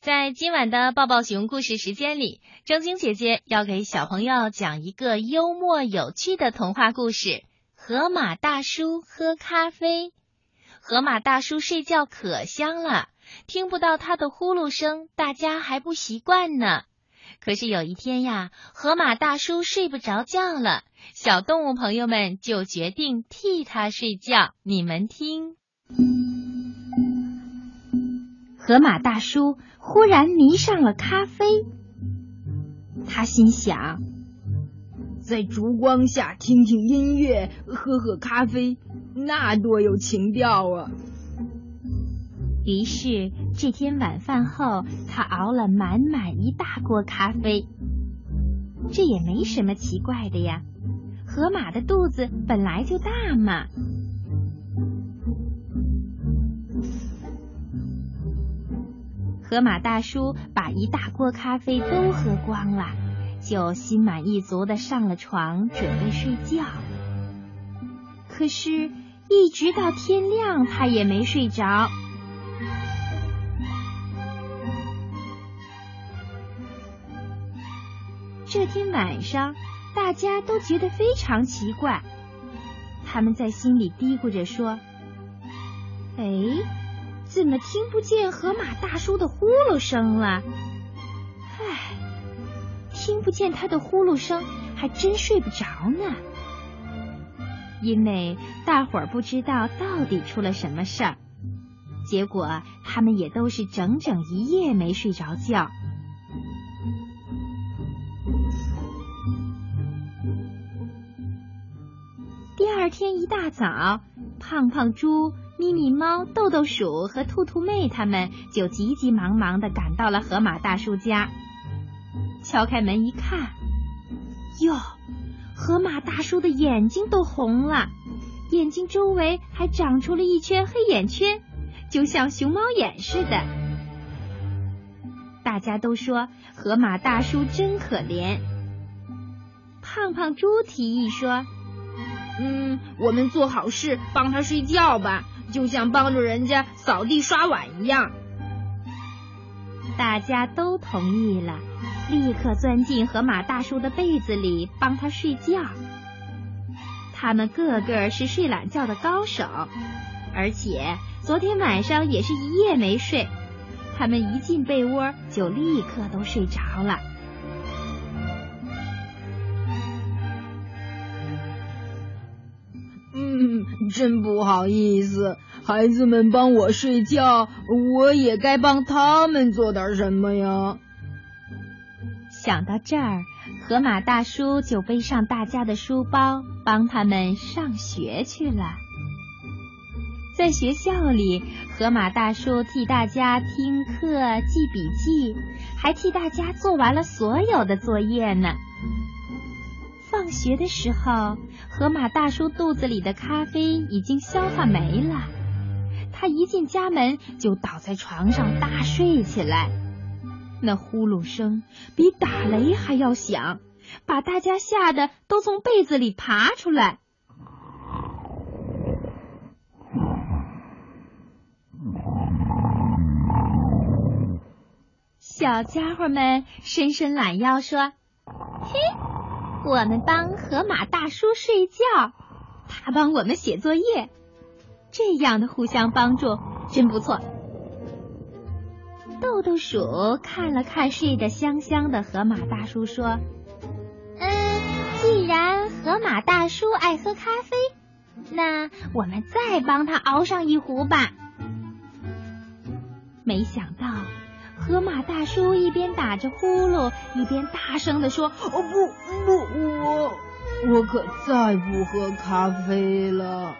在今晚的抱抱熊故事时间里，正晶姐姐要给小朋友讲一个幽默有趣的童话故事《河马大叔喝咖啡》。河马大叔睡觉可香了，听不到他的呼噜声，大家还不习惯呢。可是有一天呀，河马大叔睡不着觉了，小动物朋友们就决定替他睡觉。你们听。河马大叔忽然迷上了咖啡，他心想，在烛光下听听音乐，喝喝咖啡，那多有情调啊！于是这天晚饭后，他熬了满满一大锅咖啡。这也没什么奇怪的呀，河马的肚子本来就大嘛。河马大叔把一大锅咖啡都喝光了，就心满意足的上了床，准备睡觉。可是，一直到天亮，他也没睡着。这天晚上，大家都觉得非常奇怪，他们在心里嘀咕着说：“哎。”怎么听不见河马大叔的呼噜声了？唉，听不见他的呼噜声，还真睡不着呢。因为大伙儿不知道到底出了什么事儿，结果他们也都是整整一夜没睡着觉。第二天一大早，胖胖猪。咪咪猫、豆豆鼠和兔兔妹他们就急急忙忙的赶到了河马大叔家。敲开门一看，哟，河马大叔的眼睛都红了，眼睛周围还长出了一圈黑眼圈，就像熊猫眼似的。大家都说河马大叔真可怜。胖胖猪提议说：“嗯，我们做好事帮他睡觉吧。”就像帮助人家扫地刷碗一样，大家都同意了，立刻钻进河马大叔的被子里帮他睡觉。他们个个是睡懒觉的高手，而且昨天晚上也是一夜没睡。他们一进被窝就立刻都睡着了。真不好意思，孩子们帮我睡觉，我也该帮他们做点什么呀。想到这儿，河马大叔就背上大家的书包，帮他们上学去了。在学校里，河马大叔替大家听课、记笔记，还替大家做完了所有的作业呢。学的时候，河马大叔肚子里的咖啡已经消化没了。他一进家门就倒在床上大睡起来，那呼噜声比打雷还要响，把大家吓得都从被子里爬出来。小家伙们伸伸懒腰说：“嘿。”我们帮河马大叔睡觉，他帮我们写作业，这样的互相帮助真不错。豆豆鼠看了看睡得香香的河马大叔，说：“嗯，既然河马大叔爱喝咖啡，那我们再帮他熬上一壶吧。”没想到。河马大叔一边打着呼噜，一边大声地说：“哦不不，我我可再不喝咖啡了。”